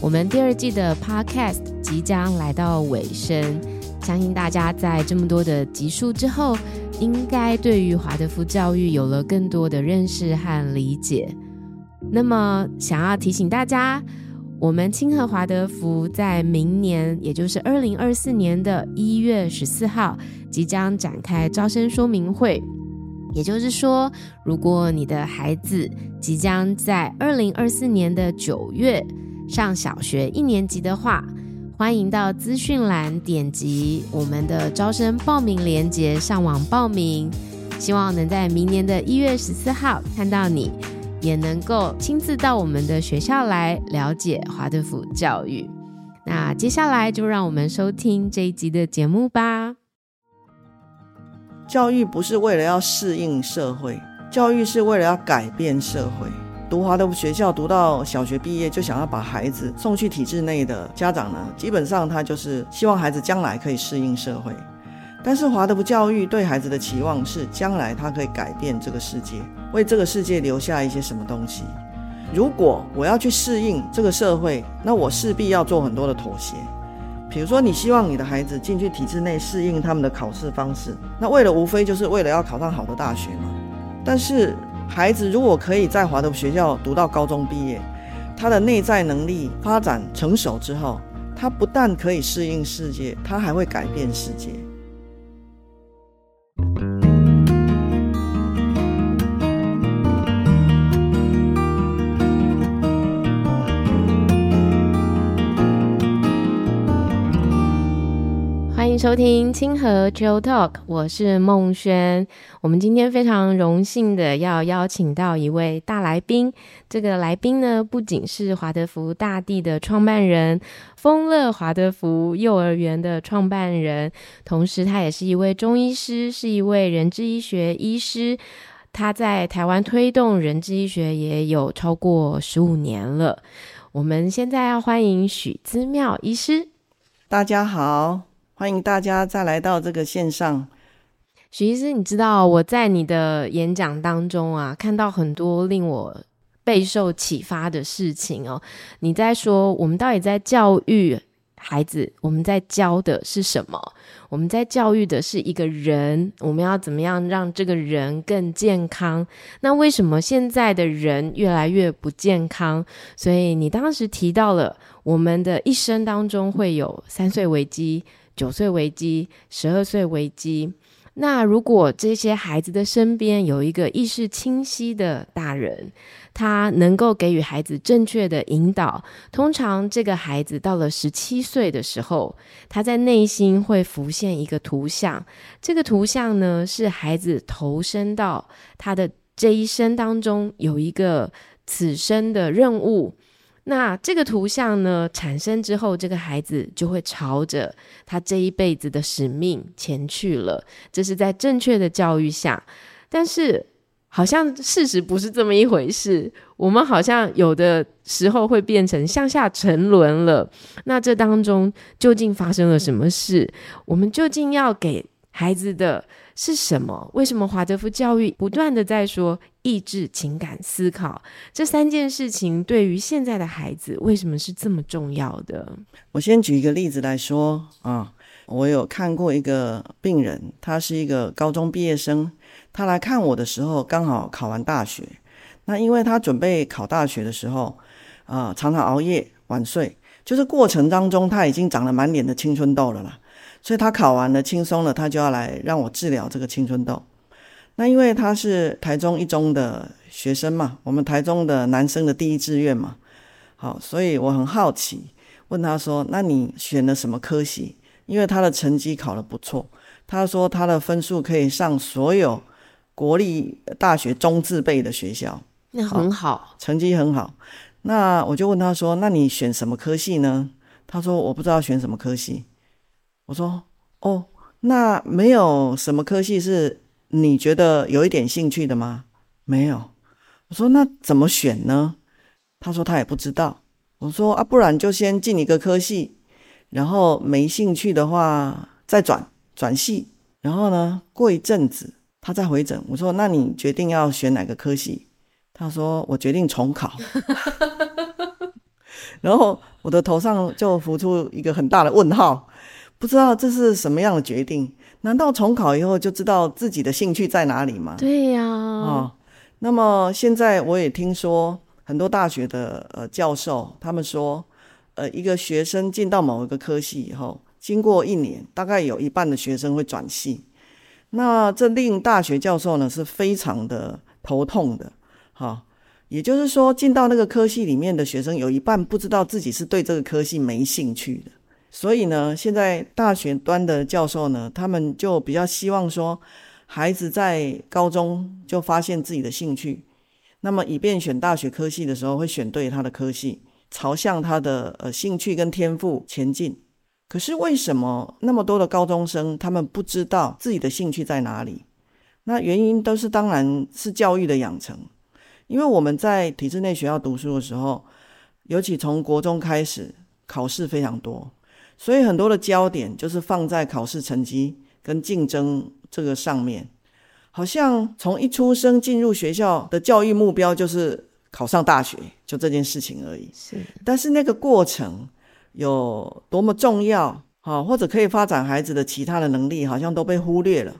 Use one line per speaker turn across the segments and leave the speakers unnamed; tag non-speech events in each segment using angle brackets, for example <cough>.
我们第二季的 Podcast 即将来到尾声，相信大家在这么多的集数之后，应该对于华德福教育有了更多的认识和理解。那么，想要提醒大家，我们清河华德福在明年，也就是二零二四年的一月十四号，即将展开招生说明会。也就是说，如果你的孩子即将在二零二四年的九月上小学一年级的话，欢迎到资讯栏点击我们的招生报名链接上网报名。希望能在明年的一月十四号看到你，也能够亲自到我们的学校来了解华德福教育。那接下来就让我们收听这一集的节目吧。
教育不是为了要适应社会，教育是为了要改变社会。读华德福学校读到小学毕业就想要把孩子送去体制内的家长呢，基本上他就是希望孩子将来可以适应社会。但是华德福教育对孩子的期望是将来他可以改变这个世界，为这个世界留下一些什么东西。如果我要去适应这个社会，那我势必要做很多的妥协。比如说，你希望你的孩子进去体制内适应他们的考试方式，那为了无非就是为了要考上好的大学嘛。但是。孩子如果可以在华德学校读到高中毕业，他的内在能力发展成熟之后，他不但可以适应世界，他还会改变世界。
收听清河 Chill Talk，我是孟轩。我们今天非常荣幸的要邀请到一位大来宾。这个来宾呢，不仅是华德福大地的创办人，丰乐华德福幼儿园的创办人，同时他也是一位中医师，是一位人智医学医师。他在台湾推动人智医学也有超过十五年了。我们现在要欢迎许姿妙医师。
大家好。欢迎大家再来到这个线上。
许医师，你知道我在你的演讲当中啊，看到很多令我备受启发的事情哦。你在说，我们到底在教育孩子，我们在教的是什么？我们在教育的是一个人，我们要怎么样让这个人更健康？那为什么现在的人越来越不健康？所以你当时提到了，我们的一生当中会有三岁危机。九岁危机，十二岁危机。那如果这些孩子的身边有一个意识清晰的大人，他能够给予孩子正确的引导，通常这个孩子到了十七岁的时候，他在内心会浮现一个图像。这个图像呢，是孩子投身到他的这一生当中有一个此生的任务。那这个图像呢，产生之后，这个孩子就会朝着他这一辈子的使命前去了。这是在正确的教育下，但是好像事实不是这么一回事。我们好像有的时候会变成向下沉沦了。那这当中究竟发生了什么事？我们究竟要给孩子的是什么？为什么华德福教育不断的在说意志、情感、思考这三件事情对于现在的孩子为什么是这么重要的？
我先举一个例子来说啊，我有看过一个病人，他是一个高中毕业生，他来看我的时候刚好考完大学。那因为他准备考大学的时候啊，常常熬夜晚睡，就是过程当中他已经长了满脸的青春痘了啦。所以他考完了轻松了，他就要来让我治疗这个青春痘。那因为他是台中一中的学生嘛，我们台中的男生的第一志愿嘛，好，所以我很好奇，问他说：“那你选了什么科系？”因为他的成绩考得不错，他说他的分数可以上所有国立大学中字辈的学校，
那很好，
成绩很好。那我就问他说：“那你选什么科系呢？”他说：“我不知道选什么科系。”我说哦，那没有什么科系是你觉得有一点兴趣的吗？没有。我说那怎么选呢？他说他也不知道。我说啊，不然就先进一个科系，然后没兴趣的话再转转系，然后呢，过一阵子他再回诊。我说那你决定要选哪个科系？他说我决定重考。<laughs> 然后我的头上就浮出一个很大的问号，不知道这是什么样的决定？难道重考以后就知道自己的兴趣在哪里吗？
对呀，
哦，那么现在我也听说很多大学的呃教授，他们说，呃，一个学生进到某一个科系以后，经过一年，大概有一半的学生会转系。那这令大学教授呢是非常的头痛的，哈，也就是说，进到那个科系里面的学生有一半不知道自己是对这个科系没兴趣的，所以呢，现在大学端的教授呢，他们就比较希望说，孩子在高中就发现自己的兴趣，那么以便选大学科系的时候会选对他的科系，朝向他的呃兴趣跟天赋前进。可是为什么那么多的高中生他们不知道自己的兴趣在哪里？那原因都是当然是教育的养成，因为我们在体制内学校读书的时候，尤其从国中开始考试非常多，所以很多的焦点就是放在考试成绩跟竞争这个上面，好像从一出生进入学校的教育目标就是考上大学，就这件事情而已。
是，
但是那个过程。有多么重要，好，或者可以发展孩子的其他的能力，好像都被忽略了，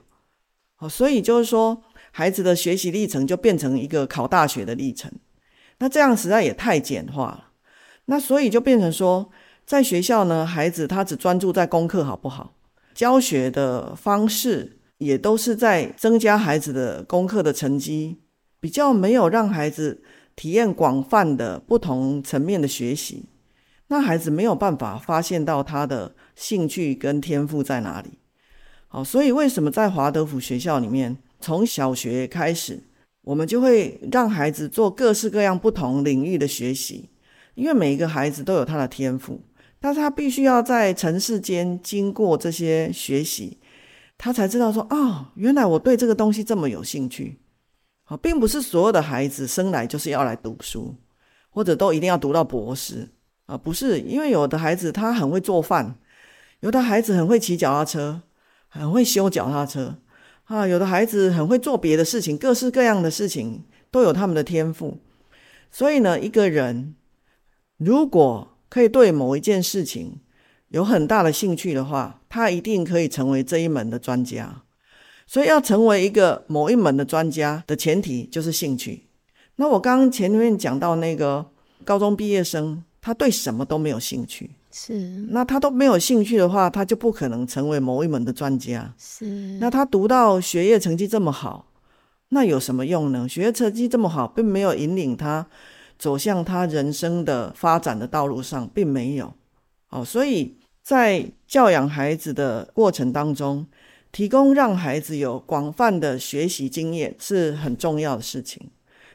好，所以就是说，孩子的学习历程就变成一个考大学的历程，那这样实在也太简化了，那所以就变成说，在学校呢，孩子他只专注在功课好不好，教学的方式也都是在增加孩子的功课的成绩，比较没有让孩子体验广泛的不同层面的学习。那孩子没有办法发现到他的兴趣跟天赋在哪里，好，所以为什么在华德福学校里面，从小学开始，我们就会让孩子做各式各样不同领域的学习，因为每一个孩子都有他的天赋，但是他必须要在尘世间经过这些学习，他才知道说，哦，原来我对这个东西这么有兴趣，好，并不是所有的孩子生来就是要来读书，或者都一定要读到博士。啊，不是，因为有的孩子他很会做饭，有的孩子很会骑脚踏车，很会修脚踏车，啊，有的孩子很会做别的事情，各式各样的事情都有他们的天赋。所以呢，一个人如果可以对某一件事情有很大的兴趣的话，他一定可以成为这一门的专家。所以要成为一个某一门的专家的前提就是兴趣。那我刚刚前面讲到那个高中毕业生。他对什么都没有兴趣，
是。
那他都没有兴趣的话，他就不可能成为某一门的专家，
是。
那他读到学业成绩这么好，那有什么用呢？学业成绩这么好，并没有引领他走向他人生的发展的道路上，并没有。哦，所以在教养孩子的过程当中，提供让孩子有广泛的学习经验是很重要的事情。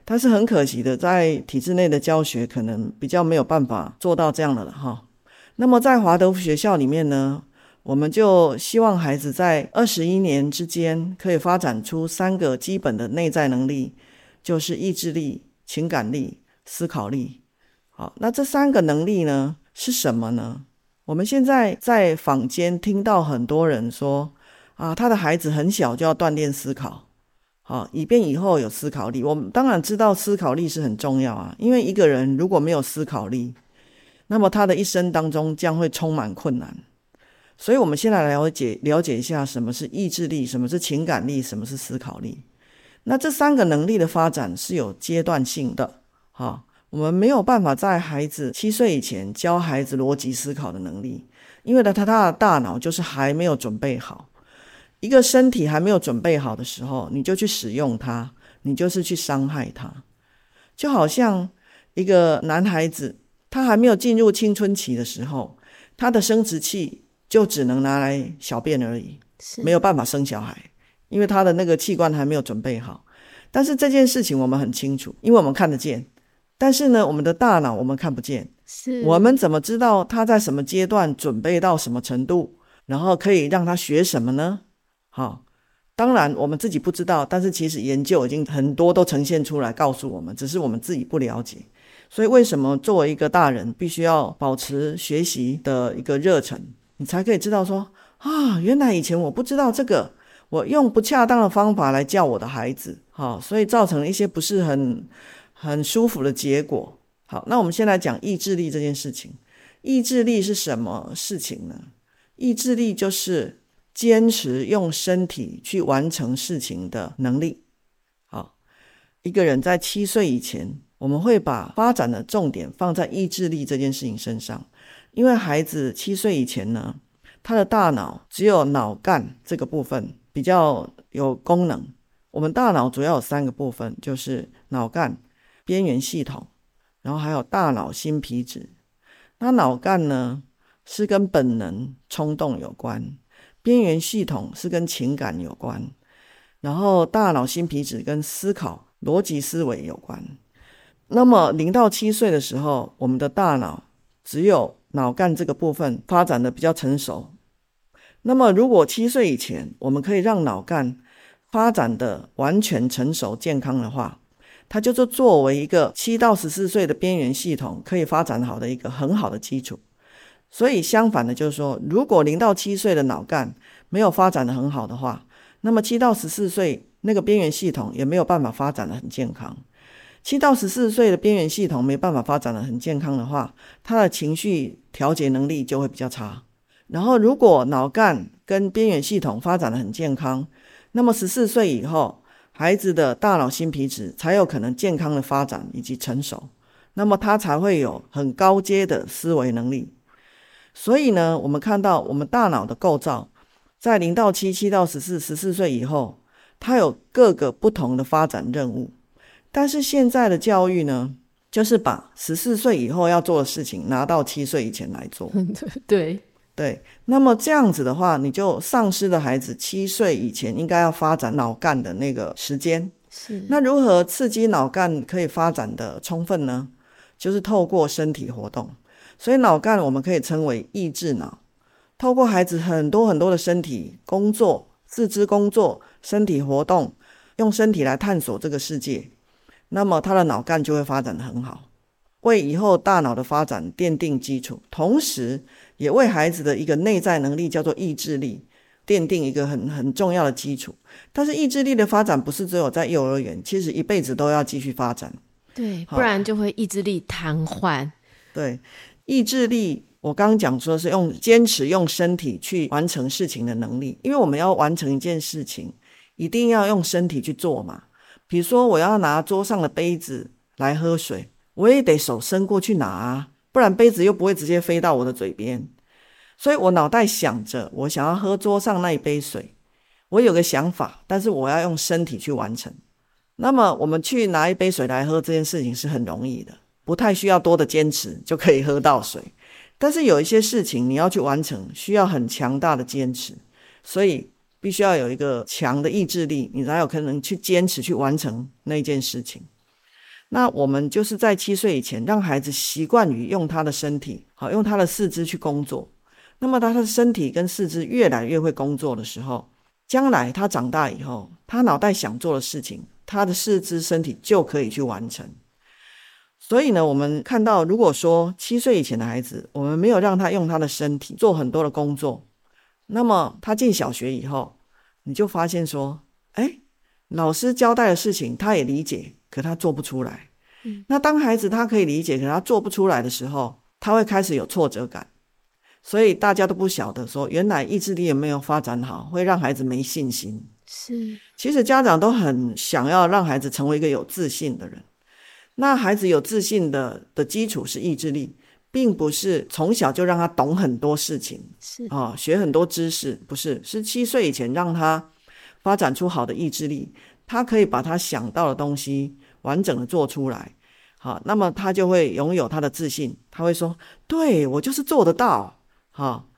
但是很可惜的，在体制内的教学可能比较没有办法做到这样的了哈。那么在华德福学校里面呢，我们就希望孩子在二十一年之间可以发展出三个基本的内在能力，就是意志力、情感力、思考力。好，那这三个能力呢是什么呢？我们现在在坊间听到很多人说啊，他的孩子很小就要锻炼思考。好，以便以后有思考力。我们当然知道思考力是很重要啊，因为一个人如果没有思考力，那么他的一生当中将会充满困难。所以，我们先来了解了解一下什么是意志力，什么是情感力，什么是思考力。那这三个能力的发展是有阶段性的。哈，我们没有办法在孩子七岁以前教孩子逻辑思考的能力，因为呢，他他的大脑就是还没有准备好。一个身体还没有准备好的时候，你就去使用它，你就是去伤害它。就好像一个男孩子，他还没有进入青春期的时候，他的生殖器就只能拿来小便而已，没有办法生小孩，因为他的那个器官还没有准备好。但是这件事情我们很清楚，因为我们看得见。但是呢，我们的大脑我们看不见，
是
我们怎么知道他在什么阶段准备到什么程度，然后可以让他学什么呢？好，当然我们自己不知道，但是其实研究已经很多都呈现出来告诉我们，只是我们自己不了解。所以为什么作为一个大人，必须要保持学习的一个热忱，你才可以知道说啊，原来以前我不知道这个，我用不恰当的方法来教我的孩子，好，所以造成了一些不是很很舒服的结果。好，那我们先来讲意志力这件事情。意志力是什么事情呢？意志力就是坚持用身体去完成事情的能力。好，一个人在七岁以前，我们会把发展的重点放在意志力这件事情身上，因为孩子七岁以前呢，他的大脑只有脑干这个部分比较有功能。我们大脑主要有三个部分，就是脑干、边缘系统。然后还有大脑新皮质，那脑干呢是跟本能冲动有关，边缘系统是跟情感有关，然后大脑新皮质跟思考逻辑思维有关。那么零到七岁的时候，我们的大脑只有脑干这个部分发展的比较成熟。那么如果七岁以前，我们可以让脑干发展的完全成熟健康的话，它就是作为一个七到十四岁的边缘系统可以发展好的一个很好的基础。所以相反的，就是说，如果零到七岁的脑干没有发展得很好的话，那么七到十四岁那个边缘系统也没有办法发展得很健康。七到十四岁的边缘系统没办法发展得很健康的话，他的情绪调节能力就会比较差。然后，如果脑干跟边缘系统发展得很健康，那么十四岁以后，孩子的大脑新皮质才有可能健康的发展以及成熟，那么他才会有很高阶的思维能力。所以呢，我们看到我们大脑的构造，在零到七、七到十四、十四岁以后，它有各个不同的发展任务。但是现在的教育呢，就是把十四岁以后要做的事情拿到七岁以前来做。<laughs>
对。
对，那么这样子的话，你就丧失了孩子七岁以前应该要发展脑干的那个时间。
是，
那如何刺激脑干可以发展的充分呢？就是透过身体活动。所以脑干我们可以称为意志脑。透过孩子很多很多的身体工作、四肢工作、身体活动，用身体来探索这个世界，那么他的脑干就会发展的很好。为以后大脑的发展奠定基础，同时也为孩子的一个内在能力叫做意志力奠定一个很很重要的基础。但是意志力的发展不是只有在幼儿园，其实一辈子都要继续发展。
对，不然就会意志力瘫痪。
对，意志力我刚刚讲说是用坚持用身体去完成事情的能力，因为我们要完成一件事情，一定要用身体去做嘛。比如说我要拿桌上的杯子来喝水。我也得手伸过去拿啊，不然杯子又不会直接飞到我的嘴边。所以我脑袋想着，我想要喝桌上那一杯水，我有个想法，但是我要用身体去完成。那么我们去拿一杯水来喝这件事情是很容易的，不太需要多的坚持就可以喝到水。但是有一些事情你要去完成，需要很强大的坚持，所以必须要有一个强的意志力，你才有可能去坚持去完成那件事情。那我们就是在七岁以前，让孩子习惯于用他的身体，好，用他的四肢去工作。那么当他的身体跟四肢越来越会工作的时候，将来他长大以后，他脑袋想做的事情，他的四肢身体就可以去完成。所以呢，我们看到，如果说七岁以前的孩子，我们没有让他用他的身体做很多的工作，那么他进小学以后，你就发现说，哎，老师交代的事情，他也理解。可他做不出来，嗯，那当孩子他可以理解，可他做不出来的时候，他会开始有挫折感，所以大家都不晓得说，原来意志力也没有发展好，会让孩子没信心。
是，
其实家长都很想要让孩子成为一个有自信的人。那孩子有自信的的基础是意志力，并不是从小就让他懂很多事情，
是
啊，学很多知识，不是，十七岁以前让他发展出好的意志力。他可以把他想到的东西完整的做出来，好，那么他就会拥有他的自信。他会说：“对，我就是做得到。”好，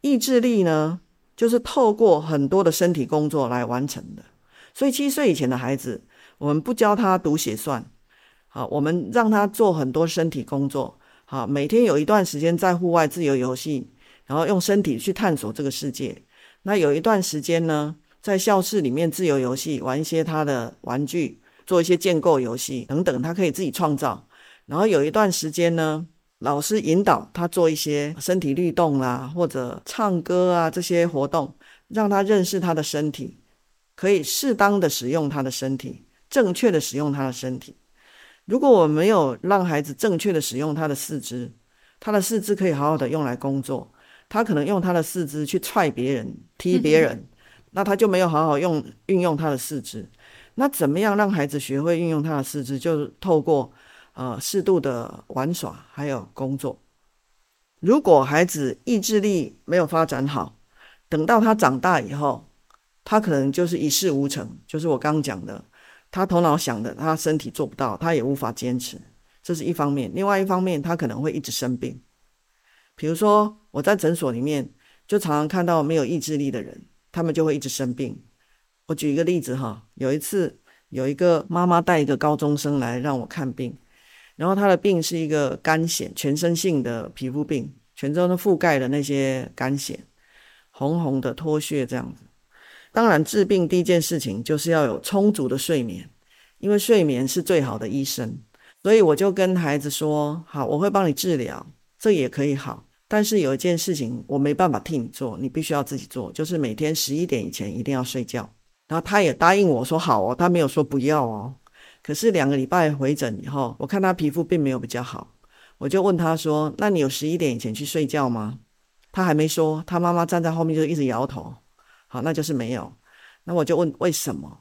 意志力呢，就是透过很多的身体工作来完成的。所以七岁以前的孩子，我们不教他读写算，好，我们让他做很多身体工作，好，每天有一段时间在户外自由游戏，然后用身体去探索这个世界。那有一段时间呢，在教室里面自由游戏，玩一些他的玩具，做一些建构游戏等等，他可以自己创造。然后有一段时间呢，老师引导他做一些身体律动啊，或者唱歌啊这些活动，让他认识他的身体，可以适当的使用他的身体，正确的使用他的身体。如果我没有让孩子正确的使用他的四肢，他的四肢可以好好的用来工作，他可能用他的四肢去踹别人、踢别人，那他就没有好好用运用他的四肢。那怎么样让孩子学会运用他的四肢？就是透过呃适度的玩耍，还有工作。如果孩子意志力没有发展好，等到他长大以后，他可能就是一事无成。就是我刚刚讲的，他头脑想的，他身体做不到，他也无法坚持，这是一方面。另外一方面，他可能会一直生病。比如说，我在诊所里面就常常看到没有意志力的人，他们就会一直生病。我举一个例子哈，有一次有一个妈妈带一个高中生来让我看病，然后他的病是一个干癬，全身性的皮肤病，全身都覆盖了那些干癬，红红的脱屑这样子。当然治病第一件事情就是要有充足的睡眠，因为睡眠是最好的医生。所以我就跟孩子说：好，我会帮你治疗，这也可以好。但是有一件事情我没办法替你做，你必须要自己做，就是每天十一点以前一定要睡觉。然后他也答应我说好哦，他没有说不要哦。可是两个礼拜回诊以后，我看他皮肤并没有比较好，我就问他说：“那你有十一点以前去睡觉吗？”他还没说，他妈妈站在后面就一直摇头。好，那就是没有。那我就问为什么？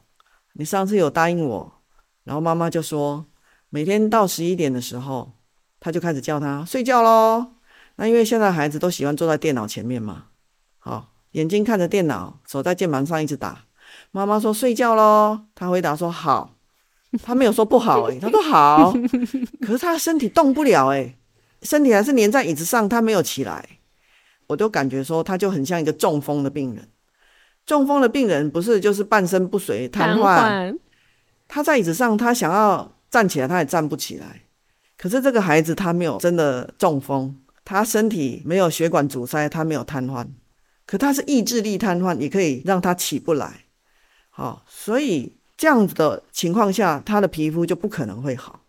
你上次有答应我，然后妈妈就说每天到十一点的时候，他就开始叫他睡觉喽。那因为现在孩子都喜欢坐在电脑前面嘛，好，眼睛看着电脑，手在键盘上一直打。妈妈说睡觉喽，他回答说好，<laughs> 他没有说不好诶，他说好，<laughs> 可是他身体动不了诶，身体还是粘在椅子上，他没有起来，我都感觉说他就很像一个中风的病人，中风的病人不是就是半身不遂瘫痪，他在椅子上，他想要站起来，他也站不起来，可是这个孩子他没有真的中风，他身体没有血管阻塞，他没有瘫痪，可他是意志力瘫痪，也可以让他起不来。好，所以这样子的情况下，他的皮肤就不可能会好。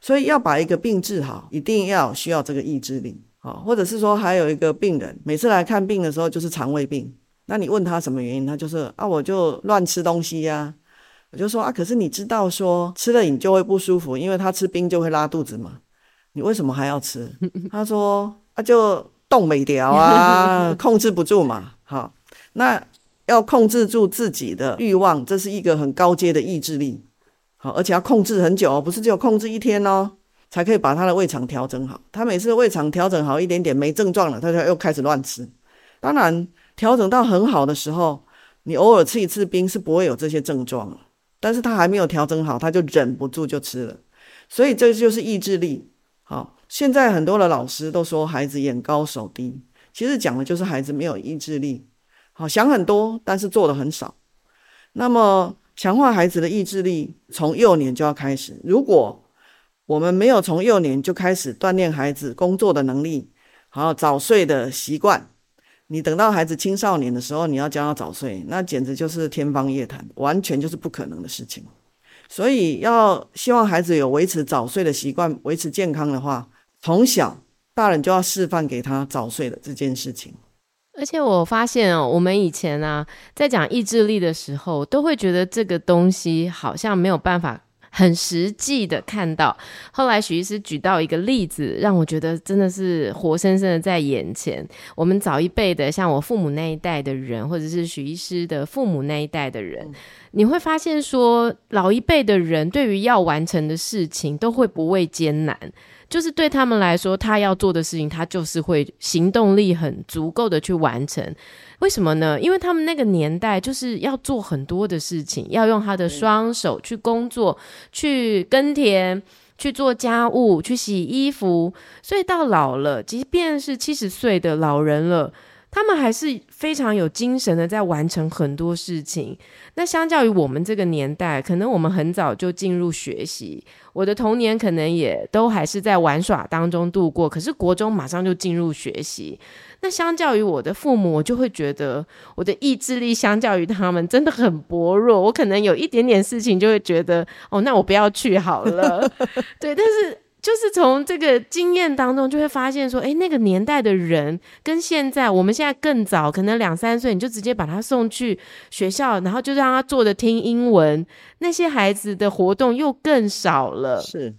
所以要把一个病治好，一定要需要这个意志力。好，或者是说，还有一个病人，每次来看病的时候就是肠胃病，那你问他什么原因，他就是啊，我就乱吃东西呀。我就说啊，可是你知道说吃了你就会不舒服，因为他吃冰就会拉肚子嘛。你为什么还要吃？他说啊，就动没掉啊，<laughs> 控制不住嘛。好，那。要控制住自己的欲望，这是一个很高阶的意志力，好，而且要控制很久，不是只有控制一天哦，才可以把他的胃肠调整好。他每次胃肠调整好一点点，没症状了，他就又开始乱吃。当然，调整到很好的时候，你偶尔吃一次冰是不会有这些症状了，但是他还没有调整好，他就忍不住就吃了。所以这就是意志力。好，现在很多的老师都说孩子眼高手低，其实讲的就是孩子没有意志力。好，想很多，但是做的很少。那么，强化孩子的意志力，从幼年就要开始。如果我们没有从幼年就开始锻炼孩子工作的能力，好，早睡的习惯，你等到孩子青少年的时候，你要教他早睡，那简直就是天方夜谭，完全就是不可能的事情。所以，要希望孩子有维持早睡的习惯，维持健康的话，从小大人就要示范给他早睡的这件事情。
而且我发现哦，我们以前啊，在讲意志力的时候，都会觉得这个东西好像没有办法很实际的看到。后来许医师举到一个例子，让我觉得真的是活生生的在眼前。我们早一辈的，像我父母那一代的人，或者是许医师的父母那一代的人，你会发现说，老一辈的人对于要完成的事情，都会不畏艰难。就是对他们来说，他要做的事情，他就是会行动力很足够的去完成。为什么呢？因为他们那个年代就是要做很多的事情，要用他的双手去工作、去耕田、去做家务、去洗衣服，所以到老了，即便是七十岁的老人了。他们还是非常有精神的，在完成很多事情。那相较于我们这个年代，可能我们很早就进入学习。我的童年可能也都还是在玩耍当中度过，可是国中马上就进入学习。那相较于我的父母，我就会觉得我的意志力相较于他们真的很薄弱。我可能有一点点事情就会觉得，哦，那我不要去好了。<laughs> 对，但是。就是从这个经验当中，就会发现说，诶，那个年代的人跟现在，我们现在更早，可能两三岁你就直接把他送去学校，然后就让他坐着听英文。那些孩子的活动又更少了。
是，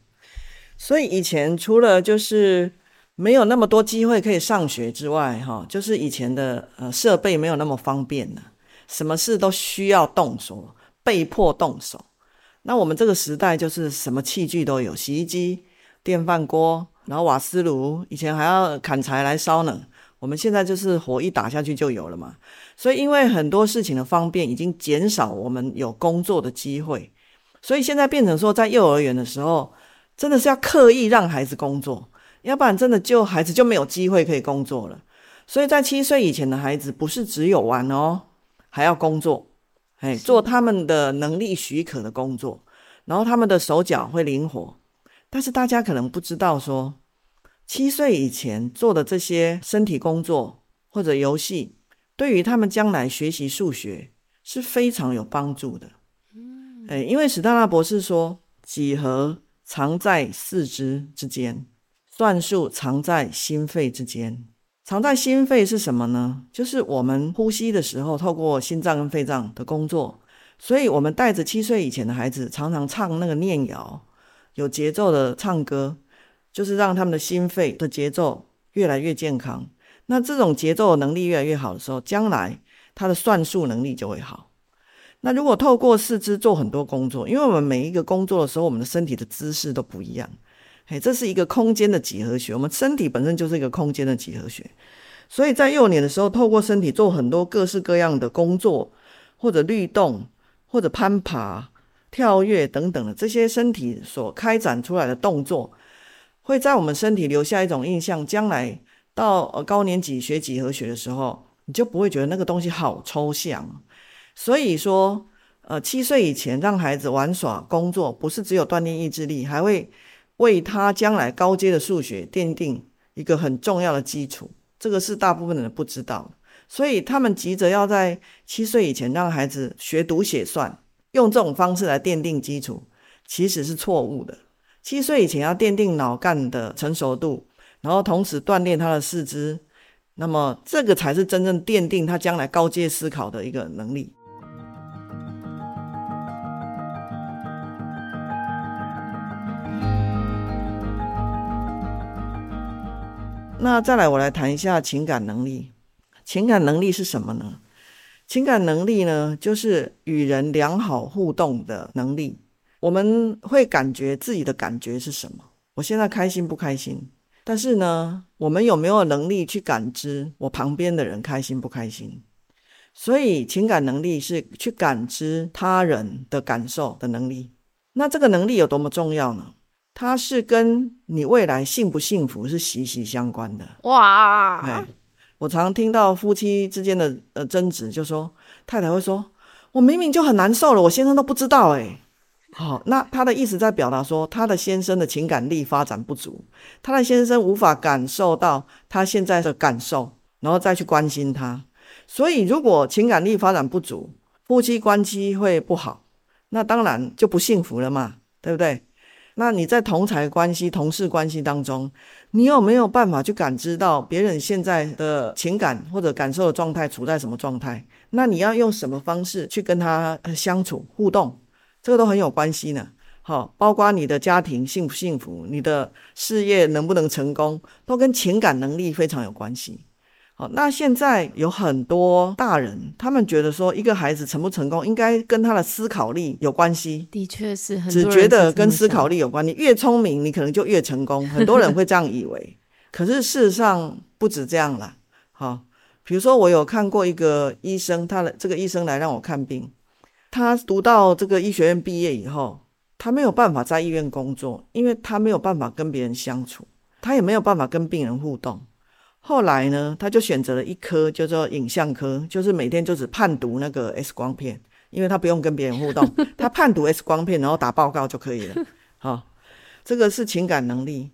所以以前除了就是没有那么多机会可以上学之外，哈，就是以前的呃设备没有那么方便了，什么事都需要动手，被迫动手。那我们这个时代就是什么器具都有，洗衣机、电饭锅，然后瓦斯炉，以前还要砍柴来烧呢。我们现在就是火一打下去就有了嘛。所以因为很多事情的方便，已经减少我们有工作的机会，所以现在变成说，在幼儿园的时候。真的是要刻意让孩子工作，要不然真的就孩子就没有机会可以工作了。所以在七岁以前的孩子，不是只有玩哦，还要工作，哎，做他们的能力许可的工作，然后他们的手脚会灵活。但是大家可能不知道说，七岁以前做的这些身体工作或者游戏，对于他们将来学习数学是非常有帮助的。哎，因为史丹纳博士说几何。藏在四肢之间，算术藏在心肺之间。藏在心肺是什么呢？就是我们呼吸的时候，透过心脏跟肺脏的工作。所以，我们带着七岁以前的孩子，常常唱那个念谣，有节奏的唱歌，就是让他们的心肺的节奏越来越健康。那这种节奏能力越来越好的时候，将来他的算术能力就会好。那如果透过四肢做很多工作，因为我们每一个工作的时候，我们的身体的姿势都不一样，嘿，这是一个空间的几何学。我们身体本身就是一个空间的几何学，所以在幼年的时候，透过身体做很多各式各样的工作，或者律动，或者攀爬、跳跃等等的这些身体所开展出来的动作，会在我们身体留下一种印象。将来到高年级学几何学的时候，你就不会觉得那个东西好抽象。所以说，呃，七岁以前让孩子玩耍、工作，不是只有锻炼意志力，还会为他将来高阶的数学奠定一个很重要的基础。这个是大部分人不知道，所以他们急着要在七岁以前让孩子学读写算，用这种方式来奠定基础，其实是错误的。七岁以前要奠定脑干的成熟度，然后同时锻炼他的四肢，那么这个才是真正奠定他将来高阶思考的一个能力。那再来，我来谈一下情感能力。情感能力是什么呢？情感能力呢，就是与人良好互动的能力。我们会感觉自己的感觉是什么？我现在开心不开心？但是呢，我们有没有能力去感知我旁边的人开心不开心？所以，情感能力是去感知他人的感受的能力。那这个能力有多么重要呢？它是跟你未来幸不幸福是息息相关的哇！哎，我常听到夫妻之间的呃争执，就说太太会说：“我明明就很难受了，我先生都不知道。”哎，好，那他的意思在表达说，他的先生的情感力发展不足，他的先生无法感受到他现在的感受，然后再去关心他。所以，如果情感力发展不足，夫妻关系会不好，那当然就不幸福了嘛，对不对？那你在同侪关系、同事关系当中，你有没有办法去感知到别人现在的情感或者感受的状态处在什么状态？那你要用什么方式去跟他相处互动？这个都很有关系呢。好，包括你的家庭幸不幸福，你的事业能不能成功，都跟情感能力非常有关系。那现在有很多大人，他们觉得说，一个孩子成不成功，应该跟他的思考力有关系。
的确是，很
只觉得跟思考力有关。你越聪明，你可能就越成功。很多人会 <laughs> 这样以为，可是事实上不止这样啦。好，比如说我有看过一个医生，他的这个医生来让我看病，他读到这个医学院毕业以后，他没有办法在医院工作，因为他没有办法跟别人相处，他也没有办法跟病人互动。后来呢，他就选择了一科叫做影像科，就是每天就只判读那个 X 光片，因为他不用跟别人互动，<laughs> 他判读 X 光片，然后打报告就可以了。<laughs> 好，这个是情感能力。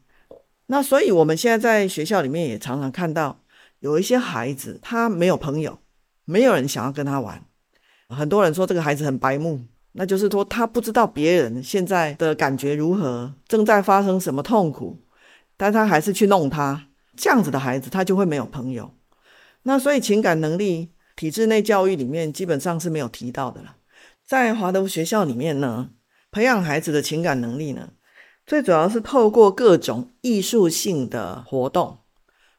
那所以我们现在在学校里面也常常看到有一些孩子，他没有朋友，没有人想要跟他玩。很多人说这个孩子很白目，那就是说他不知道别人现在的感觉如何，正在发生什么痛苦，但他还是去弄他。这样子的孩子，他就会没有朋友。那所以情感能力，体制内教育里面基本上是没有提到的了。在华德福学校里面呢，培养孩子的情感能力呢，最主要是透过各种艺术性的活动，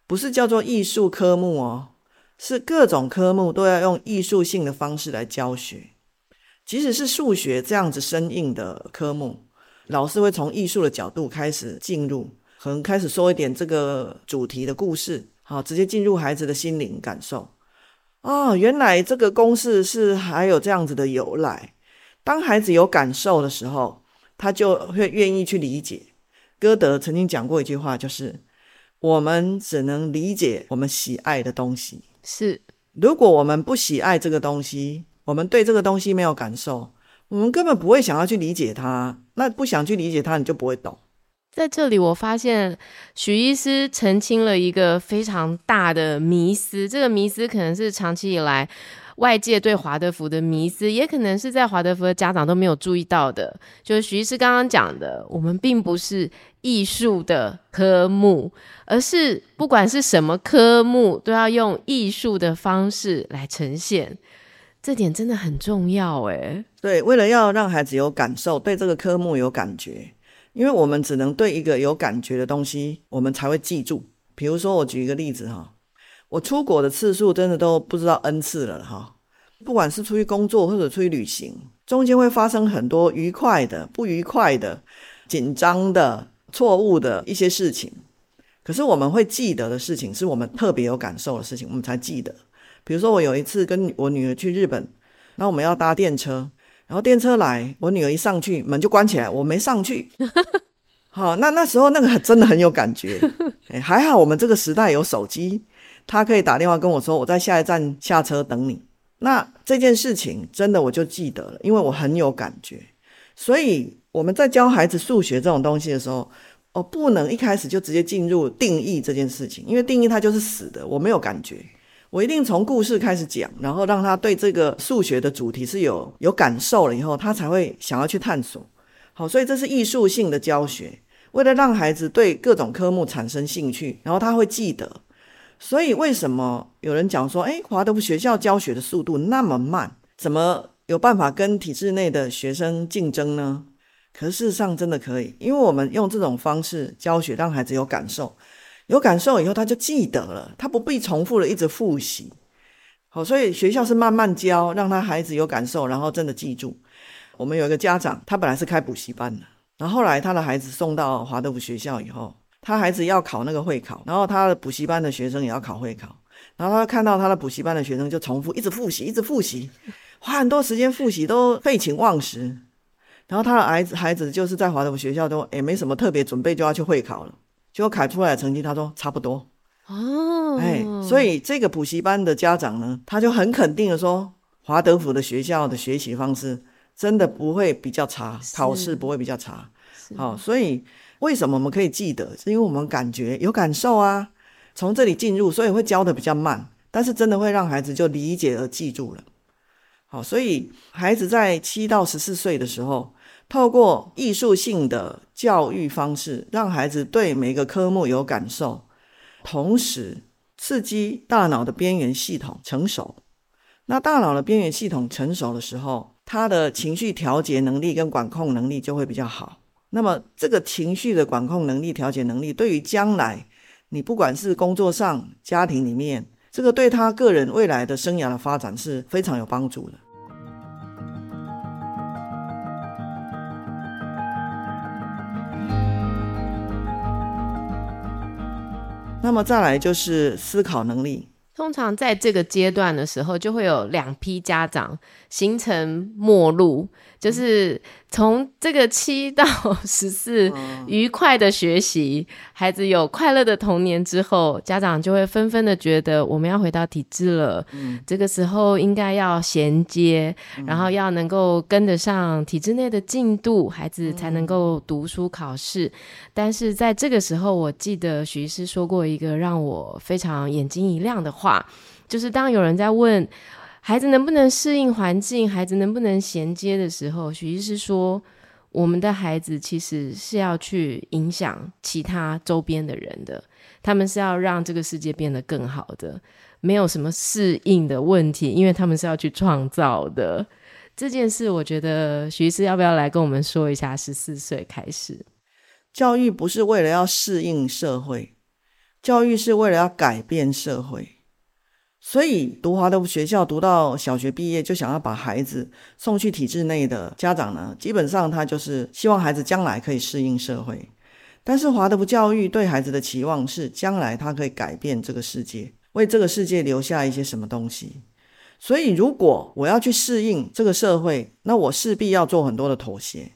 不是叫做艺术科目哦，是各种科目都要用艺术性的方式来教学。即使是数学这样子生硬的科目，老师会从艺术的角度开始进入，可能开始说一点这个主题的故事，好，直接进入孩子的心灵感受。哦，原来这个公式是还有这样子的由来。当孩子有感受的时候，他就会愿意去理解。歌德曾经讲过一句话，就是我们只能理解我们喜爱的东西。
是，
如果我们不喜爱这个东西，我们对这个东西没有感受，我们根本不会想要去理解它。那不想去理解它，你就不会懂。
在这里，我发现许医师澄清了一个非常大的迷思。这个迷思可能是长期以来。外界对华德福的迷思，也可能是在华德福的家长都没有注意到的。就是许医师刚刚讲的，我们并不是艺术的科目，而是不管是什么科目，都要用艺术的方式来呈现。这点真的很重要，诶。
对，为了要让孩子有感受，对这个科目有感觉，因为我们只能对一个有感觉的东西，我们才会记住。比如说，我举一个例子哈。我出国的次数真的都不知道 n 次了哈，不管是出去工作或者出去旅行，中间会发生很多愉快的、不愉快的、紧张的、错误的一些事情。可是我们会记得的事情，是我们特别有感受的事情，我们才记得。比如说，我有一次跟我女儿去日本，那我们要搭电车，然后电车来，我女儿一上去，门就关起来，我没上去。<laughs> 好，那那时候那个真的很有感觉。<laughs> 哎，还好我们这个时代有手机。他可以打电话跟我说：“我在下一站下车等你。”那这件事情真的我就记得了，因为我很有感觉。所以我们在教孩子数学这种东西的时候，哦，不能一开始就直接进入定义这件事情，因为定义它就是死的，我没有感觉。我一定从故事开始讲，然后让他对这个数学的主题是有有感受了以后，他才会想要去探索。好，所以这是艺术性的教学，为了让孩子对各种科目产生兴趣，然后他会记得。所以，为什么有人讲说，诶，华德福学校教学的速度那么慢，怎么有办法跟体制内的学生竞争呢？可事实上真的可以，因为我们用这种方式教学，让孩子有感受，有感受以后他就记得了，他不必重复的一直复习。好，所以学校是慢慢教，让他孩子有感受，然后真的记住。我们有一个家长，他本来是开补习班的，然后后来他的孩子送到华德福学校以后。他孩子要考那个会考，然后他的补习班的学生也要考会考，然后他看到他的补习班的学生就重复一直复习，一直复习，花很多时间复习都废寝忘食。然后他的孩子孩子就是在华德福学校都也没什么特别准备就要去会考了，结果考出来的成绩他说差不多哦，哎，所以这个补习班的家长呢，他就很肯定的说，华德福的学校的学习方式真的不会比较差，考试不会比较差，好，所以。为什么我们可以记得？是因为我们感觉有感受啊，从这里进入，所以会教的比较慢，但是真的会让孩子就理解而记住了。好，所以孩子在七到十四岁的时候，透过艺术性的教育方式，让孩子对每个科目有感受，同时刺激大脑的边缘系统成熟。那大脑的边缘系统成熟的时候，他的情绪调节能力跟管控能力就会比较好。那么，这个情绪的管控能力、调节能力，对于将来你不管是工作上、家庭里面，这个对他个人未来的生涯的发展是非常有帮助的。那么再来就是思考能力。
通常在这个阶段的时候，就会有两批家长形成陌路，就是从这个七到 <laughs> 十四愉快的学习，孩子有快乐的童年之后，家长就会纷纷的觉得我们要回到体制了。嗯，这个时候应该要衔接，然后要能够跟得上体制内的进度，孩子才能够读书考试。但是在这个时候，我记得徐医师说过一个让我非常眼睛一亮的话。就是当有人在问孩子能不能适应环境，孩子能不能衔接的时候，许医师说，我们的孩子其实是要去影响其他周边的人的，他们是要让这个世界变得更好的，没有什么适应的问题，因为他们是要去创造的这件事。我觉得许医师要不要来跟我们说一下？十四岁开始。
教育不是为了要适应社会，教育是为了要改变社会。所以读华德福学校读到小学毕业就想要把孩子送去体制内的家长呢，基本上他就是希望孩子将来可以适应社会。但是华德福教育对孩子的期望是将来他可以改变这个世界，为这个世界留下一些什么东西。所以如果我要去适应这个社会，那我势必要做很多的妥协。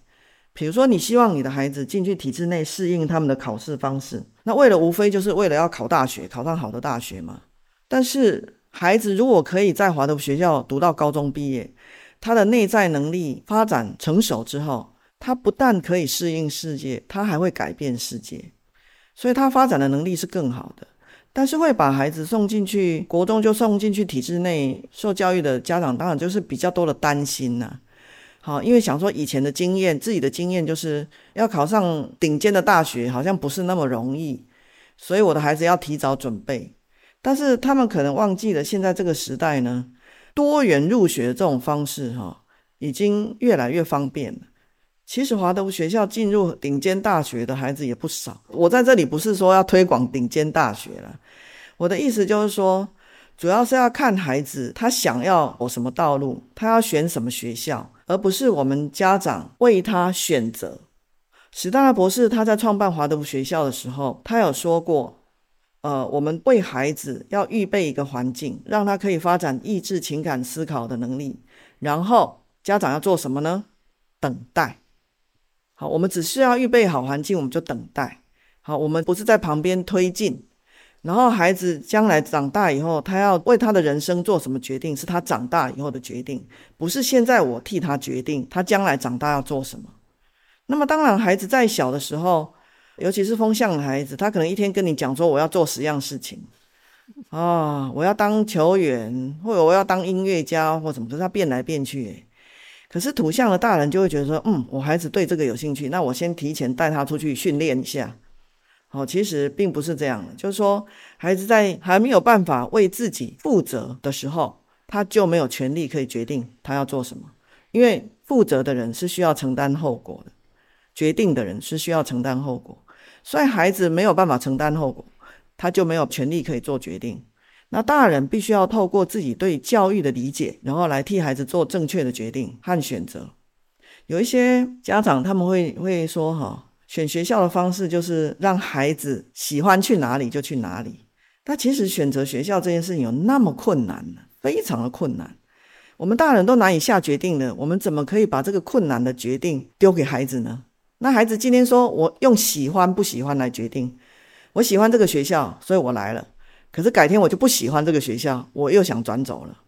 比如说，你希望你的孩子进去体制内适应他们的考试方式，那为了无非就是为了要考大学，考上好的大学嘛。但是，孩子如果可以在华德福学校读到高中毕业，他的内在能力发展成熟之后，他不但可以适应世界，他还会改变世界，所以他发展的能力是更好的。但是会把孩子送进去国中就送进去体制内受教育的家长，当然就是比较多的担心呐。好，因为想说以前的经验，自己的经验就是要考上顶尖的大学，好像不是那么容易，所以我的孩子要提早准备。但是他们可能忘记了，现在这个时代呢，多元入学这种方式哈，已经越来越方便了。其实华德福学校进入顶尖大学的孩子也不少。我在这里不是说要推广顶尖大学了，我的意思就是说，主要是要看孩子他想要走什么道路，他要选什么学校，而不是我们家长为他选择。史大拉博士他在创办华德福学校的时候，他有说过。呃，我们为孩子要预备一个环境，让他可以发展意志、情感、思考的能力。然后家长要做什么呢？等待。好，我们只需要预备好环境，我们就等待。好，我们不是在旁边推进。然后孩子将来长大以后，他要为他的人生做什么决定，是他长大以后的决定，不是现在我替他决定他将来长大要做什么。那么当然，孩子在小的时候。尤其是风象的孩子，他可能一天跟你讲说，我要做十样事情，啊，我要当球员，或者我要当音乐家，或什么，可是他变来变去。可是土象的大人就会觉得说，嗯，我孩子对这个有兴趣，那我先提前带他出去训练一下。好，其实并不是这样的，就是说，孩子在还没有办法为自己负责的时候，他就没有权利可以决定他要做什么，因为负责的人是需要承担后果的。决定的人是需要承担后果，所以孩子没有办法承担后果，他就没有权利可以做决定。那大人必须要透过自己对教育的理解，然后来替孩子做正确的决定和选择。有一些家长他们会会说：“哈，选学校的方式就是让孩子喜欢去哪里就去哪里。”但其实选择学校这件事情有那么困难呢？非常的困难。我们大人都难以下决定了，我们怎么可以把这个困难的决定丢给孩子呢？那孩子今天说：“我用喜欢不喜欢来决定，我喜欢这个学校，所以我来了。可是改天我就不喜欢这个学校，我又想转走了。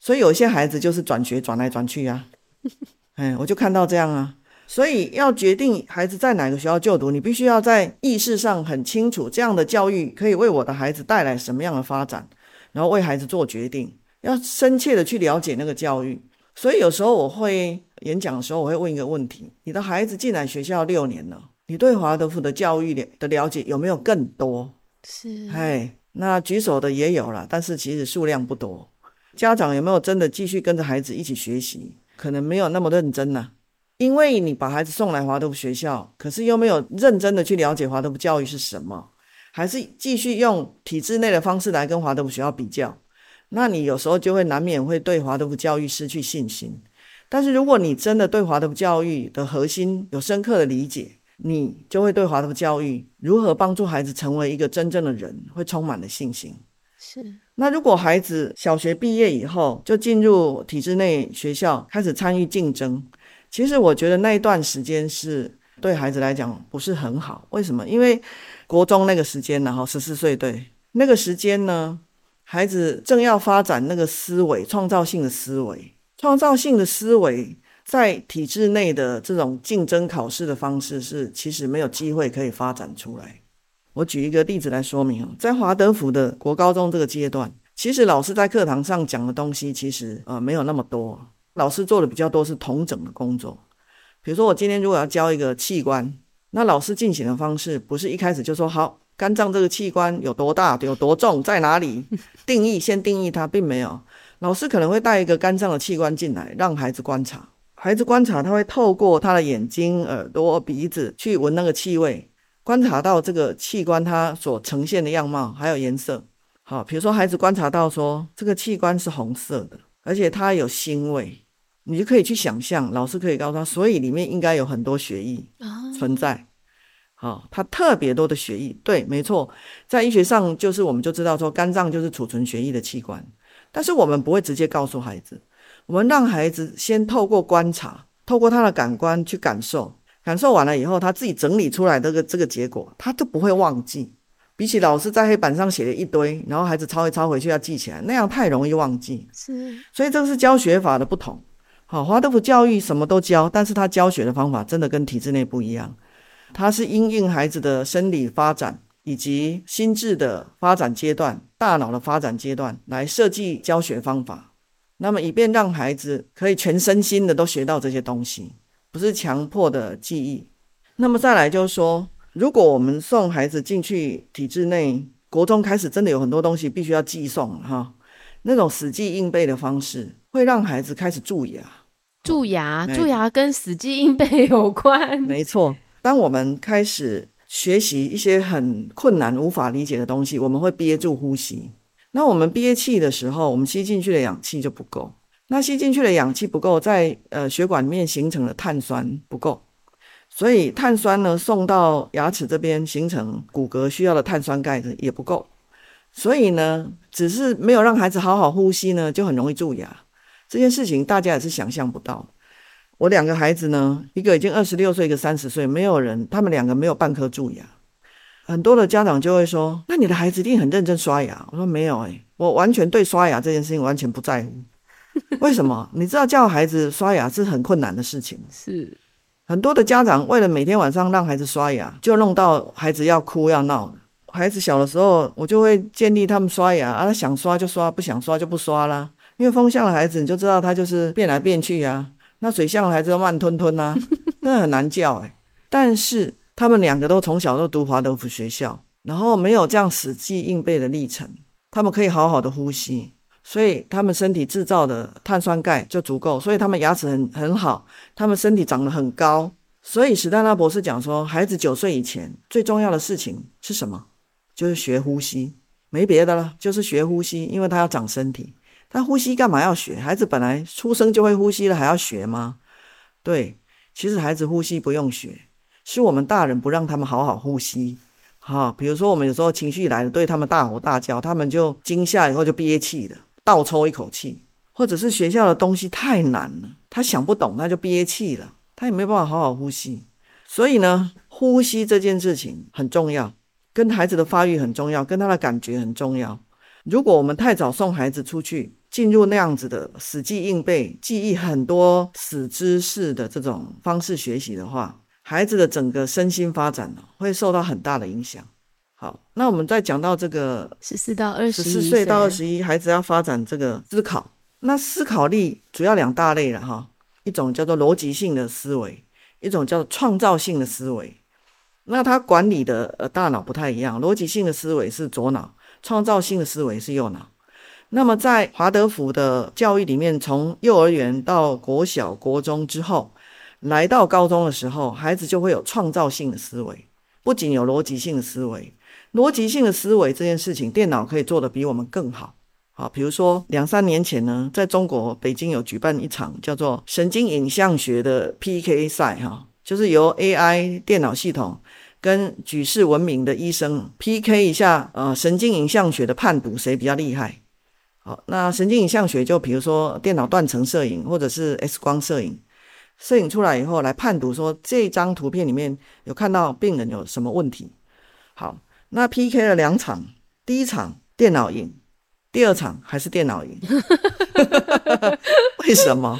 所以有些孩子就是转学转来转去啊，<laughs> 哎，我就看到这样啊。所以要决定孩子在哪个学校就读，你必须要在意识上很清楚，这样的教育可以为我的孩子带来什么样的发展，然后为孩子做决定，要深切的去了解那个教育。所以有时候我会。”演讲的时候，我会问一个问题：你的孩子进来学校六年了，你对华德福的教育的了解有没有更多？
是，
哎，那举手的也有了，但是其实数量不多。家长有没有真的继续跟着孩子一起学习？可能没有那么认真呢、啊，因为你把孩子送来华德福学校，可是又没有认真的去了解华德福教育是什么，还是继续用体制内的方式来跟华德福学校比较，那你有时候就会难免会对华德福教育失去信心。但是，如果你真的对华德福教育的核心有深刻的理解，你就会对华德福教育如何帮助孩子成为一个真正的人，会充满了信心。
是。那
如果孩子小学毕业以后就进入体制内学校，开始参与竞争，其实我觉得那一段时间是对孩子来讲不是很好。为什么？因为国中那个时间，然后十四岁，对那个时间呢，孩子正要发展那个思维，创造性的思维。创造性的思维在体制内的这种竞争考试的方式是其实没有机会可以发展出来。我举一个例子来说明，在华德福的国高中这个阶段，其实老师在课堂上讲的东西其实呃没有那么多，老师做的比较多是统整的工作。比如说我今天如果要教一个器官，那老师进行的方式不是一开始就说好，肝脏这个器官有多大、有多重、在哪里，定义先定义它，并没有。老师可能会带一个肝脏的器官进来，让孩子观察。孩子观察，他会透过他的眼睛、耳朵、鼻子去闻那个气味，观察到这个器官它所呈现的样貌，还有颜色。好，比如说孩子观察到说这个器官是红色的，而且它有腥味，你就可以去想象，老师可以告诉他，所以里面应该有很多血液存在。好，它特别多的血液，对，没错，在医学上就是我们就知道说肝脏就是储存血液的器官，但是我们不会直接告诉孩子，我们让孩子先透过观察，透过他的感官去感受。感受完了以后，他自己整理出来这个这个结果，他就不会忘记。比起老师在黑板上写了一堆，然后孩子抄一抄回去要记起来，那样太容易忘记。
是，
所以这个是教学法的不同。好，华德福教育什么都教，但是他教学的方法真的跟体制内不一样。他是因应孩子的生理发展以及心智的发展阶段、大脑的发展阶段来设计教学方法，那么以便让孩子可以全身心的都学到这些东西。不是强迫的记忆，那么再来就是说，如果我们送孩子进去体制内，国中开始真的有很多东西必须要寄送哈，那种死记硬背的方式会让孩子开始蛀牙。
蛀牙，蛀牙跟死记硬背有关。
没错，当我们开始学习一些很困难、无法理解的东西，我们会憋住呼吸。那我们憋气的时候，我们吸进去的氧气就不够。那吸进去的氧气不够，在呃血管里面形成的碳酸不够，所以碳酸呢送到牙齿这边形成骨骼需要的碳酸钙也不够，所以呢，只是没有让孩子好好呼吸呢，就很容易蛀牙。这件事情大家也是想象不到。我两个孩子呢，一个已经二十六岁，一个三十岁，没有人，他们两个没有半颗蛀牙。很多的家长就会说：“那你的孩子一定很认真刷牙。”我说：“没有诶，我完全对刷牙这件事情完全不在乎。<laughs> ”为什么？你知道叫孩子刷牙是很困难的事情。
是
很多的家长为了每天晚上让孩子刷牙，就弄到孩子要哭要闹。孩子小的时候，我就会建议他们刷牙啊，他想刷就刷，不想刷就不刷啦。因为风向的孩子，你就知道他就是变来变去啊。那水象的孩子都慢吞吞啊，<laughs> 那很难叫哎。但是他们两个都从小都读华德福学校，然后没有这样死记硬背的历程，他们可以好好的呼吸。所以他们身体制造的碳酸钙就足够，所以他们牙齿很很好，他们身体长得很高。所以史丹纳博士讲说，孩子九岁以前最重要的事情是什么？就是学呼吸，没别的了，就是学呼吸，因为他要长身体。他呼吸干嘛要学？孩子本来出生就会呼吸了，还要学吗？对，其实孩子呼吸不用学，是我们大人不让他们好好呼吸。好，比如说我们有时候情绪来了，对他们大吼大叫，他们就惊吓以后就憋气了。倒抽一口气，或者是学校的东西太难了，他想不懂，他就憋气了，他也没办法好好呼吸。所以呢，呼吸这件事情很重要，跟孩子的发育很重要，跟他的感觉很重要。如果我们太早送孩子出去，进入那样子的死记硬背、记忆很多死知识的这种方式学习的话，孩子的整个身心发展呢，会受到很大的影响。好，那我们再讲到这个
十四到二十，十四
岁到二十一，孩子要发展这个思考。那思考力主要两大类了哈，一种叫做逻辑性的思维，一种叫做创造性的思维。那他管理的呃大脑不太一样，逻辑性的思维是左脑，创造性的思维是右脑。那么在华德福的教育里面，从幼儿园到国小、国中之后，来到高中的时候，孩子就会有创造性的思维，不仅有逻辑性的思维。逻辑性的思维这件事情，电脑可以做得比我们更好。好，比如说两三年前呢，在中国北京有举办一场叫做神经影像学的 PK 赛，哈，就是由 AI 电脑系统跟举世闻名的医生 PK 一下，呃，神经影像学的判读谁比较厉害。好，那神经影像学就比如说电脑断层摄影或者是 X 光摄影，摄影出来以后来判读说这张图片里面有看到病人有什么问题。好。那 PK 了两场，第一场电脑赢，第二场还是电脑赢。<laughs> 为什么？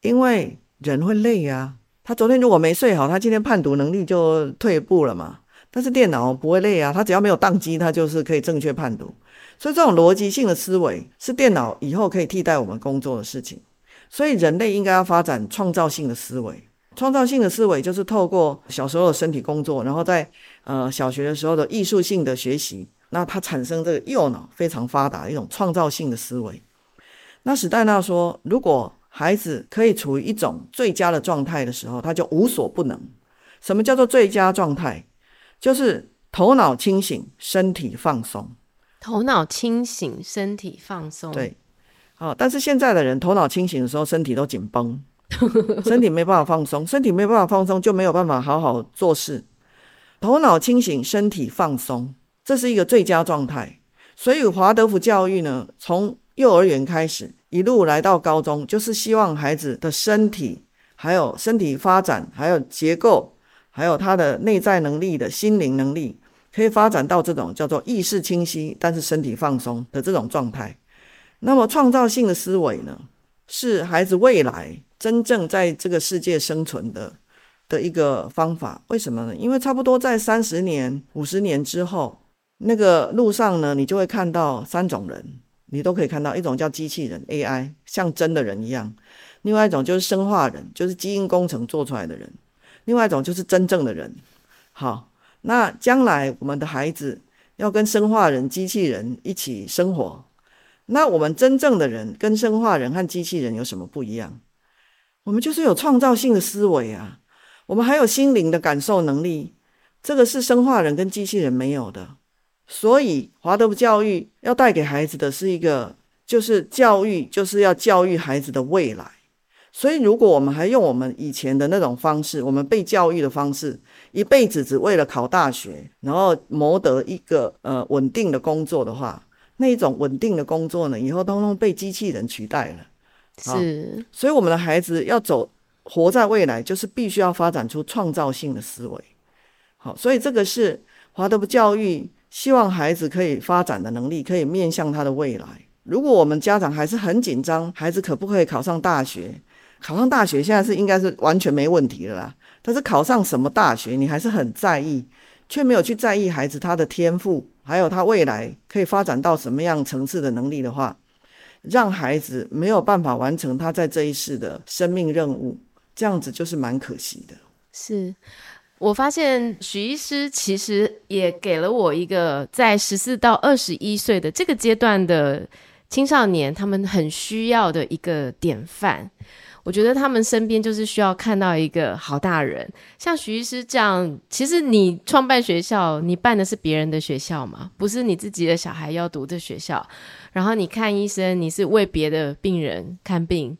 因为人会累啊。他昨天如果没睡好，他今天判读能力就退步了嘛。但是电脑不会累啊，他只要没有宕机，他就是可以正确判读。所以这种逻辑性的思维是电脑以后可以替代我们工作的事情。所以人类应该要发展创造性的思维。创造性的思维就是透过小时候的身体工作，然后在呃小学的时候的艺术性的学习，那它产生这个右脑非常发达的一种创造性的思维。那史代纳说，如果孩子可以处于一种最佳的状态的时候，他就无所不能。什么叫做最佳状态？就是头脑清醒，身体放松。
头脑清醒，身体放松。
对，好，但是现在的人头脑清醒的时候，身体都紧绷，<laughs> 身体没办法放松，身体没办法放松，就没有办法好好做事。头脑清醒，身体放松，这是一个最佳状态。所以华德福教育呢，从幼儿园开始，一路来到高中，就是希望孩子的身体，还有身体发展，还有结构，还有他的内在能力的心灵能力，可以发展到这种叫做意识清晰，但是身体放松的这种状态。那么创造性的思维呢，是孩子未来真正在这个世界生存的的一个方法。为什么呢？因为差不多在三十年、五十年之后，那个路上呢，你就会看到三种人。你都可以看到，一种叫机器人 AI，像真的人一样；另外一种就是生化人，就是基因工程做出来的人；另外一种就是真正的人。好，那将来我们的孩子要跟生化人、机器人一起生活，那我们真正的人跟生化人和机器人有什么不一样？我们就是有创造性的思维啊，我们还有心灵的感受能力，这个是生化人跟机器人没有的。所以，华德福教育要带给孩子的是一个，就是教育，就是要教育孩子的未来。所以，如果我们还用我们以前的那种方式，我们被教育的方式，一辈子只为了考大学，然后谋得一个呃稳定的工作的话，那一种稳定的工作呢，以后通通被机器人取代了。
是，
所以我们的孩子要走活在未来，就是必须要发展出创造性的思维。好，所以这个是华德福教育。希望孩子可以发展的能力，可以面向他的未来。如果我们家长还是很紧张，孩子可不可以考上大学？考上大学现在是应该是完全没问题了啦。但是考上什么大学，你还是很在意，却没有去在意孩子他的天赋，还有他未来可以发展到什么样层次的能力的话，让孩子没有办法完成他在这一世的生命任务，这样子就是蛮可惜的。
是。我发现许医师其实也给了我一个在十四到二十一岁的这个阶段的青少年，他们很需要的一个典范。我觉得他们身边就是需要看到一个好大人，像徐医师这样。其实你创办学校，你办的是别人的学校嘛，不是你自己的小孩要读的学校。然后你看医生，你是为别的病人看病，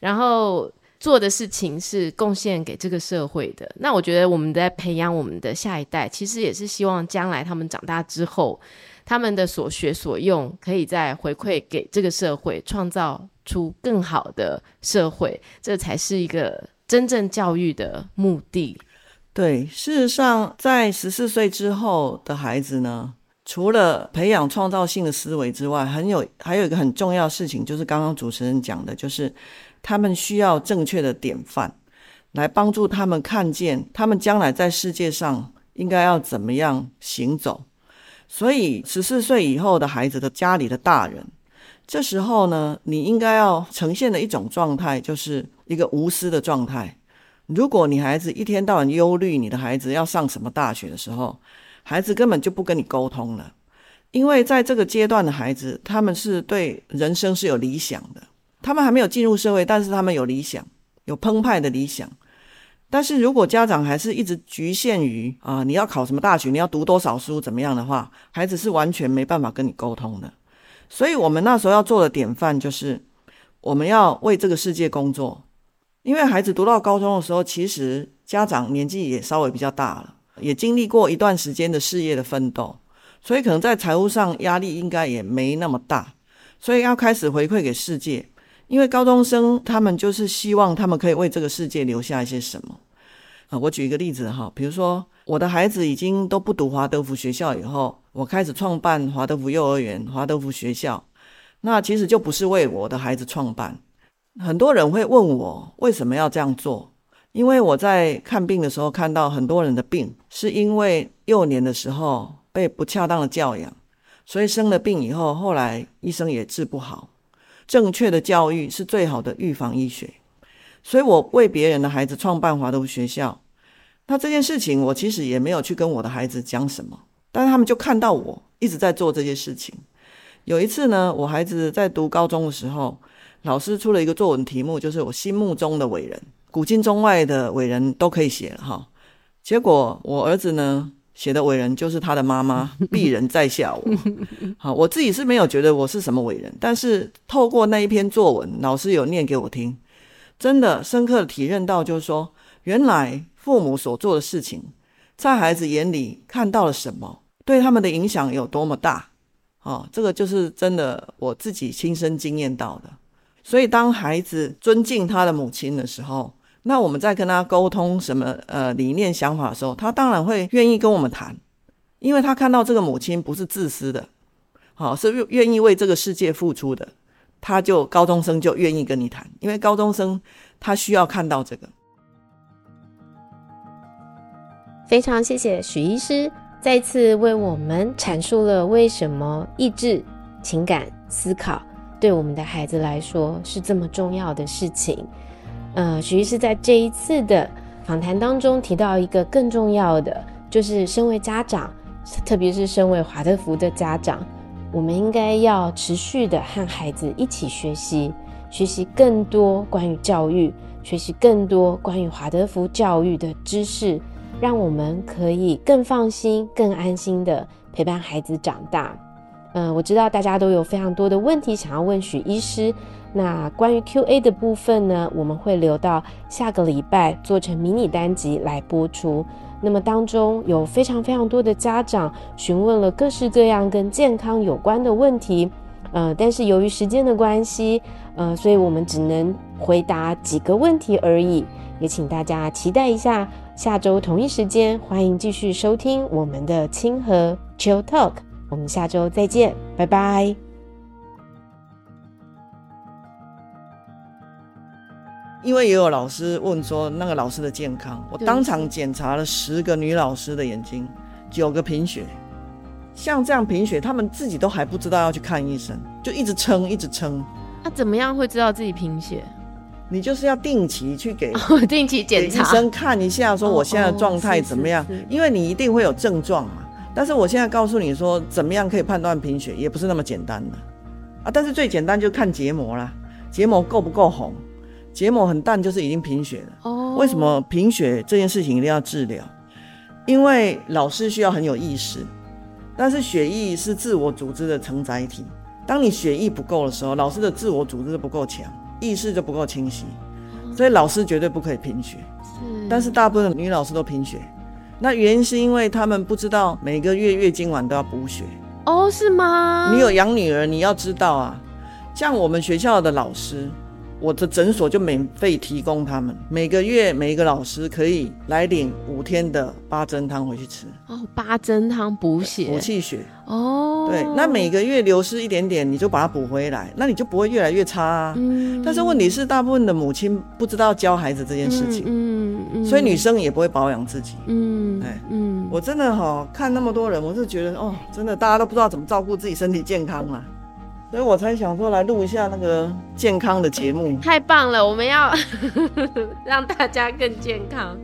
然后。做的事情是贡献给这个社会的，那我觉得我们在培养我们的下一代，其实也是希望将来他们长大之后，他们的所学所用可以再回馈给这个社会，创造出更好的社会，这才是一个真正教育的目的。
对，事实上，在十四岁之后的孩子呢，除了培养创造性的思维之外，很有还有一个很重要的事情，就是刚刚主持人讲的，就是。他们需要正确的典范，来帮助他们看见他们将来在世界上应该要怎么样行走。所以，十四岁以后的孩子的家里的大人，这时候呢，你应该要呈现的一种状态，就是一个无私的状态。如果你孩子一天到晚忧虑你的孩子要上什么大学的时候，孩子根本就不跟你沟通了，因为在这个阶段的孩子，他们是对人生是有理想的。他们还没有进入社会，但是他们有理想，有澎湃的理想。但是如果家长还是一直局限于啊、你要考什么大学，你要读多少书，怎么样的话，孩子是完全没办法跟你沟通的。所以，我们那时候要做的典范就是，我们要为这个世界工作。因为孩子读到高中的时候，其实家长年纪也稍微比较大了，也经历过一段时间的事业的奋斗，所以可能在财务上压力应该也没那么大，所以要开始回馈给世界。因为高中生他们就是希望他们可以为这个世界留下一些什么啊！我举一个例子哈，比如说我的孩子已经都不读华德福学校以后，我开始创办华德福幼儿园、华德福学校，那其实就不是为我的孩子创办。很多人会问我为什么要这样做，因为我在看病的时候看到很多人的病是因为幼年的时候被不恰当的教养，所以生了病以后，后来医生也治不好。正确的教育是最好的预防医学，所以我为别人的孩子创办华德福学校。那这件事情我其实也没有去跟我的孩子讲什么，但是他们就看到我一直在做这些事情。有一次呢，我孩子在读高中的时候，老师出了一个作文题目，就是我心目中的伟人，古今中外的伟人都可以写了哈。结果我儿子呢写的伟人就是他的妈妈，鄙人在下我。<laughs> 好，我自己是没有觉得我是什么伟人，但是透过那一篇作文，老师有念给我听，真的深刻的体认到，就是说，原来父母所做的事情，在孩子眼里看到了什么，对他们的影响有多么大。哦，这个就是真的我自己亲身经验到的。所以，当孩子尊敬他的母亲的时候，那我们在跟他沟通什么呃理念想法的时候，他当然会愿意跟我们谈，因为他看到这个母亲不是自私的，好，是愿意为这个世界付出的，他就高中生就愿意跟你谈，因为高中生他需要看到这个。
非常谢谢许医师再次为我们阐述了为什么意志、情感、思考对我们的孩子来说是这么重要的事情。呃，许医师在这一次的访谈当中提到一个更重要的，就是身为家长，特别是身为华德福的家长，我们应该要持续的和孩子一起学习，学习更多关于教育，学习更多关于华德福教育的知识，让我们可以更放心、更安心的陪伴孩子长大。嗯、我知道大家都有非常多的问题想要问许医师。那关于 Q&A 的部分呢，我们会留到下个礼拜做成迷你单集来播出。那么当中有非常非常多的家长询问了各式各样跟健康有关的问题，呃，但是由于时间的关系，呃，所以我们只能回答几个问题而已。也请大家期待一下下周同一时间，欢迎继续收听我们的清河 Chill Talk。我们下周再见，拜拜。
因为也有老师问说那个老师的健康，我当场检查了十个女老师的眼睛，九个贫血。像这样贫血，他们自己都还不知道要去看医生，就一直撑，一直撑。
那、啊、怎么样会知道自己贫血？
你就是要定期去给 <laughs>
定期检查，
医生看一下，说我现在的状态怎么样？因为你一定会有症状嘛。但是我现在告诉你说，怎么样可以判断贫血，也不是那么简单的啊。但是最简单就看结膜啦，结膜够不够红？结膜很淡，就是已经贫血了。哦，为什么贫血这件事情一定要治疗？因为老师需要很有意识，但是血液是自我组织的承载体。当你血液不够的时候，老师的自我组织就不够强，意识就不够清晰，所以老师绝对不可以贫血。是，但是大部分的女老师都贫血，那原因是因为他们不知道每个月月经晚都要补血。
哦，是吗？
你有养女儿，你要知道啊，像我们学校的老师。我的诊所就免费提供他们每个月每一个老师可以来领五天的八珍汤回去吃。
哦，八珍汤补血。
补气血。
哦，
对，那每个月流失一点点，你就把它补回来，那你就不会越来越差啊。嗯，但是问题是，大部分的母亲不知道教孩子这件事情，嗯，嗯，嗯，所以女生也不会保养自己，嗯，哎，嗯，我真的哈看那么多人，我是觉得哦，真的大家都不知道怎么照顾自己身体健康了。所以我才想说来录一下那个健康的节目，
太棒了！我们要 <laughs> 让大家更健康。